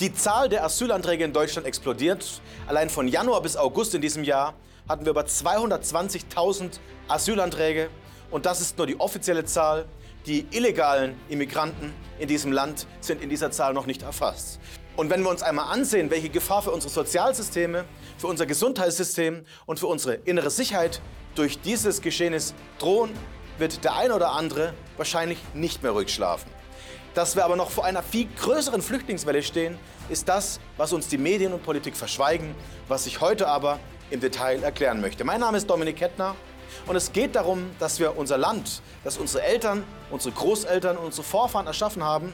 Die Zahl der Asylanträge in Deutschland explodiert. Allein von Januar bis August in diesem Jahr hatten wir über 220.000 Asylanträge. Und das ist nur die offizielle Zahl. Die illegalen Immigranten in diesem Land sind in dieser Zahl noch nicht erfasst. Und wenn wir uns einmal ansehen, welche Gefahr für unsere Sozialsysteme, für unser Gesundheitssystem und für unsere innere Sicherheit durch dieses Geschehnis drohen, wird der eine oder andere wahrscheinlich nicht mehr ruhig schlafen. Dass wir aber noch vor einer viel größeren Flüchtlingswelle stehen, ist das, was uns die Medien und Politik verschweigen, was ich heute aber im Detail erklären möchte. Mein Name ist Dominik Kettner und es geht darum, dass wir unser Land, das unsere Eltern, unsere Großeltern und unsere Vorfahren erschaffen haben,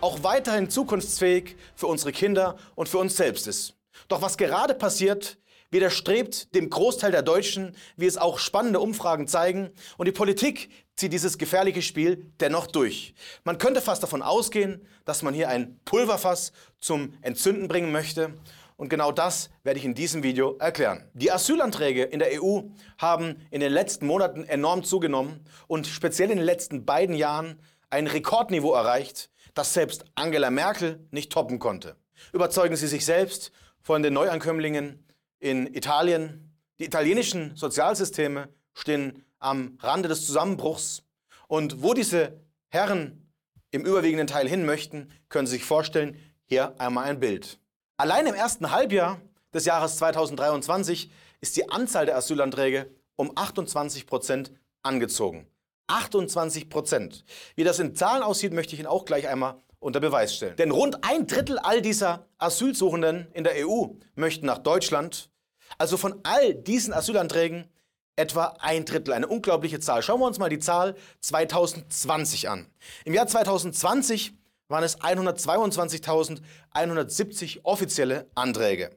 auch weiterhin zukunftsfähig für unsere Kinder und für uns selbst ist. Doch was gerade passiert, widerstrebt dem Großteil der Deutschen, wie es auch spannende Umfragen zeigen. Und die Politik zieht dieses gefährliche Spiel dennoch durch. Man könnte fast davon ausgehen, dass man hier ein Pulverfass zum Entzünden bringen möchte. Und genau das werde ich in diesem Video erklären. Die Asylanträge in der EU haben in den letzten Monaten enorm zugenommen und speziell in den letzten beiden Jahren ein Rekordniveau erreicht, das selbst Angela Merkel nicht toppen konnte. Überzeugen Sie sich selbst von den Neuankömmlingen in Italien. Die italienischen Sozialsysteme stehen am Rande des Zusammenbruchs. Und wo diese Herren im überwiegenden Teil hin möchten, können Sie sich vorstellen, hier einmal ein Bild. Allein im ersten Halbjahr des Jahres 2023 ist die Anzahl der Asylanträge um 28 Prozent angezogen. 28 Prozent. Wie das in Zahlen aussieht, möchte ich Ihnen auch gleich einmal unter Beweis stellen. Denn rund ein Drittel all dieser Asylsuchenden in der EU möchten nach Deutschland. Also von all diesen Asylanträgen etwa ein Drittel, eine unglaubliche Zahl. Schauen wir uns mal die Zahl 2020 an. Im Jahr 2020 waren es 122.170 offizielle Anträge.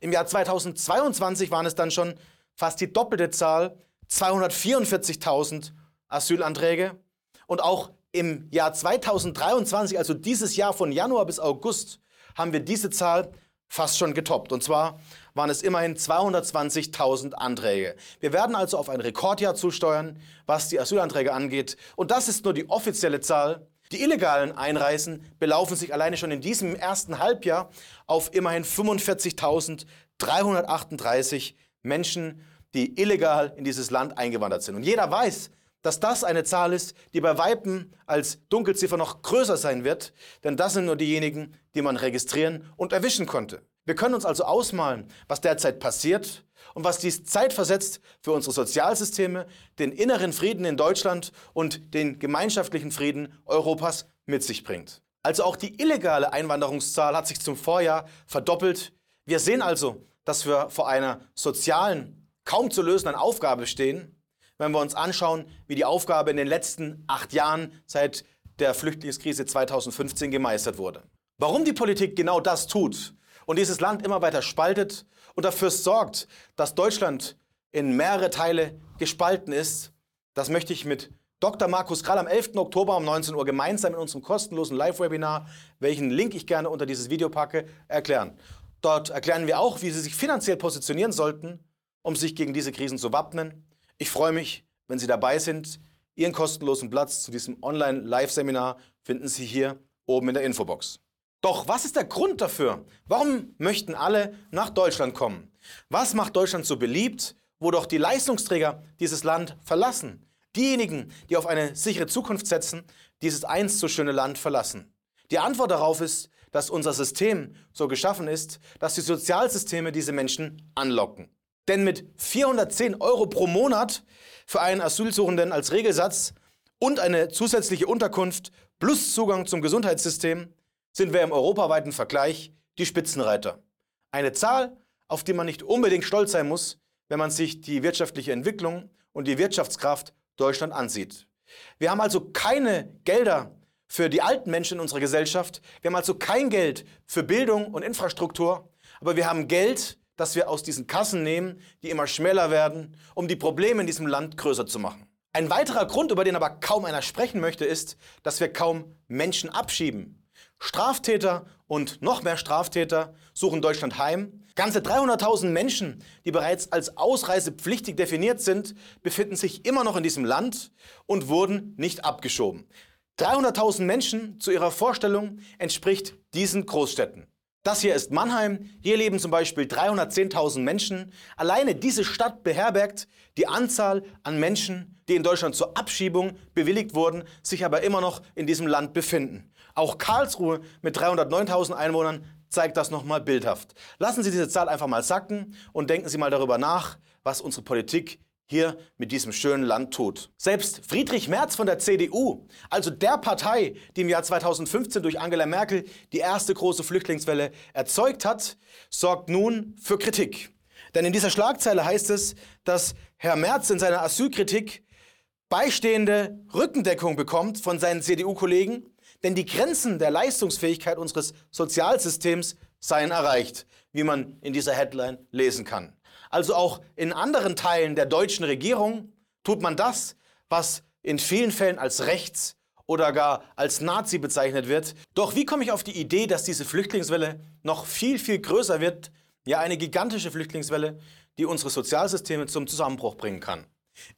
Im Jahr 2022 waren es dann schon fast die doppelte Zahl, 244.000 Asylanträge. Und auch im Jahr 2023, also dieses Jahr von Januar bis August, haben wir diese Zahl fast schon getoppt. Und zwar waren es immerhin 220.000 Anträge. Wir werden also auf ein Rekordjahr zusteuern, was die Asylanträge angeht. Und das ist nur die offizielle Zahl. Die illegalen Einreisen belaufen sich alleine schon in diesem ersten Halbjahr auf immerhin 45.338 Menschen, die illegal in dieses Land eingewandert sind. Und jeder weiß, dass das eine Zahl ist, die bei Weipen als Dunkelziffer noch größer sein wird, denn das sind nur diejenigen, die man registrieren und erwischen konnte. Wir können uns also ausmalen, was derzeit passiert und was dies zeitversetzt für unsere Sozialsysteme, den inneren Frieden in Deutschland und den gemeinschaftlichen Frieden Europas mit sich bringt. Also auch die illegale Einwanderungszahl hat sich zum Vorjahr verdoppelt. Wir sehen also, dass wir vor einer sozialen, kaum zu lösenden Aufgabe stehen wenn wir uns anschauen, wie die Aufgabe in den letzten acht Jahren seit der Flüchtlingskrise 2015 gemeistert wurde. Warum die Politik genau das tut und dieses Land immer weiter spaltet und dafür sorgt, dass Deutschland in mehrere Teile gespalten ist, das möchte ich mit Dr. Markus Krall am 11. Oktober um 19 Uhr gemeinsam in unserem kostenlosen Live-Webinar, welchen Link ich gerne unter dieses Video packe, erklären. Dort erklären wir auch, wie Sie sich finanziell positionieren sollten, um sich gegen diese Krisen zu wappnen ich freue mich, wenn Sie dabei sind. Ihren kostenlosen Platz zu diesem Online-Live-Seminar finden Sie hier oben in der Infobox. Doch was ist der Grund dafür? Warum möchten alle nach Deutschland kommen? Was macht Deutschland so beliebt, wo doch die Leistungsträger dieses Land verlassen? Diejenigen, die auf eine sichere Zukunft setzen, dieses einst so schöne Land verlassen. Die Antwort darauf ist, dass unser System so geschaffen ist, dass die Sozialsysteme diese Menschen anlocken. Denn mit 410 Euro pro Monat für einen Asylsuchenden als Regelsatz und eine zusätzliche Unterkunft plus Zugang zum Gesundheitssystem sind wir im europaweiten Vergleich die Spitzenreiter. Eine Zahl, auf die man nicht unbedingt stolz sein muss, wenn man sich die wirtschaftliche Entwicklung und die Wirtschaftskraft Deutschland ansieht. Wir haben also keine Gelder für die alten Menschen in unserer Gesellschaft. Wir haben also kein Geld für Bildung und Infrastruktur. Aber wir haben Geld dass wir aus diesen Kassen nehmen, die immer schmäler werden, um die Probleme in diesem Land größer zu machen. Ein weiterer Grund, über den aber kaum einer sprechen möchte, ist, dass wir kaum Menschen abschieben. Straftäter und noch mehr Straftäter suchen Deutschland heim. Ganze 300.000 Menschen, die bereits als ausreisepflichtig definiert sind, befinden sich immer noch in diesem Land und wurden nicht abgeschoben. 300.000 Menschen zu ihrer Vorstellung entspricht diesen Großstädten. Das hier ist Mannheim. Hier leben zum Beispiel 310.000 Menschen. Alleine diese Stadt beherbergt die Anzahl an Menschen, die in Deutschland zur Abschiebung bewilligt wurden, sich aber immer noch in diesem Land befinden. Auch Karlsruhe mit 309.000 Einwohnern zeigt das nochmal bildhaft. Lassen Sie diese Zahl einfach mal sacken und denken Sie mal darüber nach, was unsere Politik hier mit diesem schönen Land tut. Selbst Friedrich Merz von der CDU, also der Partei, die im Jahr 2015 durch Angela Merkel die erste große Flüchtlingswelle erzeugt hat, sorgt nun für Kritik. Denn in dieser Schlagzeile heißt es, dass Herr Merz in seiner Asylkritik beistehende Rückendeckung bekommt von seinen CDU-Kollegen, denn die Grenzen der Leistungsfähigkeit unseres Sozialsystems seien erreicht, wie man in dieser Headline lesen kann. Also auch in anderen Teilen der deutschen Regierung tut man das, was in vielen Fällen als rechts oder gar als Nazi bezeichnet wird. Doch wie komme ich auf die Idee, dass diese Flüchtlingswelle noch viel, viel größer wird? Ja, eine gigantische Flüchtlingswelle, die unsere Sozialsysteme zum Zusammenbruch bringen kann.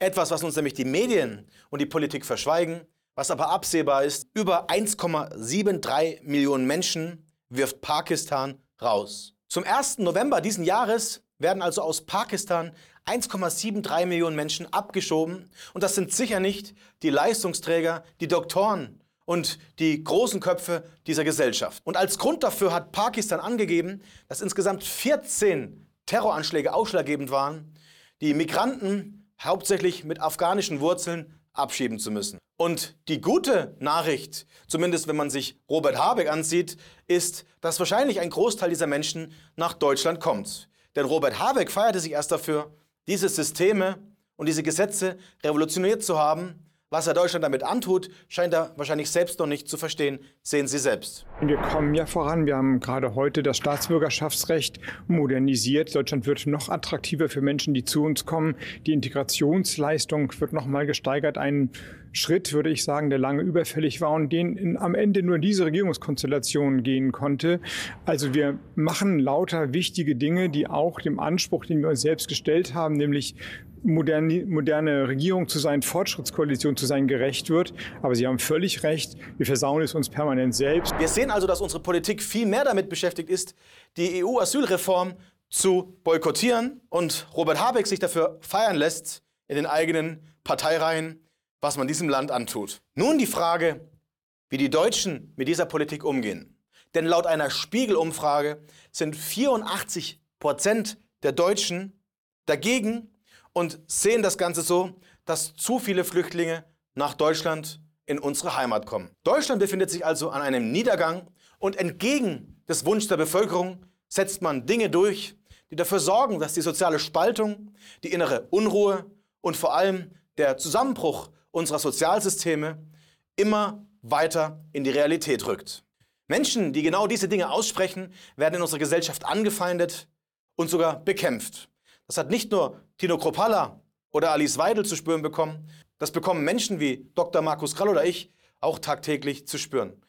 Etwas, was uns nämlich die Medien und die Politik verschweigen, was aber absehbar ist, über 1,73 Millionen Menschen wirft Pakistan raus. Zum 1. November diesen Jahres werden also aus Pakistan 1,73 Millionen Menschen abgeschoben. Und das sind sicher nicht die Leistungsträger, die Doktoren und die großen Köpfe dieser Gesellschaft. Und als Grund dafür hat Pakistan angegeben, dass insgesamt 14 Terroranschläge ausschlaggebend waren, die Migranten hauptsächlich mit afghanischen Wurzeln abschieben zu müssen. Und die gute Nachricht, zumindest wenn man sich Robert Habeck ansieht, ist, dass wahrscheinlich ein Großteil dieser Menschen nach Deutschland kommt. Denn Robert Habeck feierte sich erst dafür, diese Systeme und diese Gesetze revolutioniert zu haben. Was er Deutschland damit antut, scheint er wahrscheinlich selbst noch nicht zu verstehen. Sehen Sie selbst. Wir kommen ja voran. Wir haben gerade heute das Staatsbürgerschaftsrecht modernisiert. Deutschland wird noch attraktiver für Menschen, die zu uns kommen. Die Integrationsleistung wird noch mal gesteigert. Ein Schritt, würde ich sagen, der lange überfällig war und den in, am Ende nur diese Regierungskonstellation gehen konnte. Also wir machen lauter wichtige Dinge, die auch dem Anspruch, den wir uns selbst gestellt haben, nämlich moderne, moderne Regierung zu sein, Fortschrittskoalition zu sein, gerecht wird. Aber Sie haben völlig recht, wir versauen es uns permanent selbst. Wir sehen also, dass unsere Politik viel mehr damit beschäftigt ist, die EU-Asylreform zu boykottieren und Robert Habeck sich dafür feiern lässt in den eigenen Parteireihen was man diesem Land antut. Nun die Frage, wie die Deutschen mit dieser Politik umgehen. Denn laut einer Spiegelumfrage sind 84 Prozent der Deutschen dagegen und sehen das Ganze so, dass zu viele Flüchtlinge nach Deutschland in unsere Heimat kommen. Deutschland befindet sich also an einem Niedergang und entgegen des Wunsch der Bevölkerung setzt man Dinge durch, die dafür sorgen, dass die soziale Spaltung, die innere Unruhe und vor allem der Zusammenbruch unserer Sozialsysteme immer weiter in die Realität rückt. Menschen, die genau diese Dinge aussprechen, werden in unserer Gesellschaft angefeindet und sogar bekämpft. Das hat nicht nur Tino Kropalla oder Alice Weidel zu spüren bekommen, das bekommen Menschen wie Dr. Markus Krall oder ich auch tagtäglich zu spüren.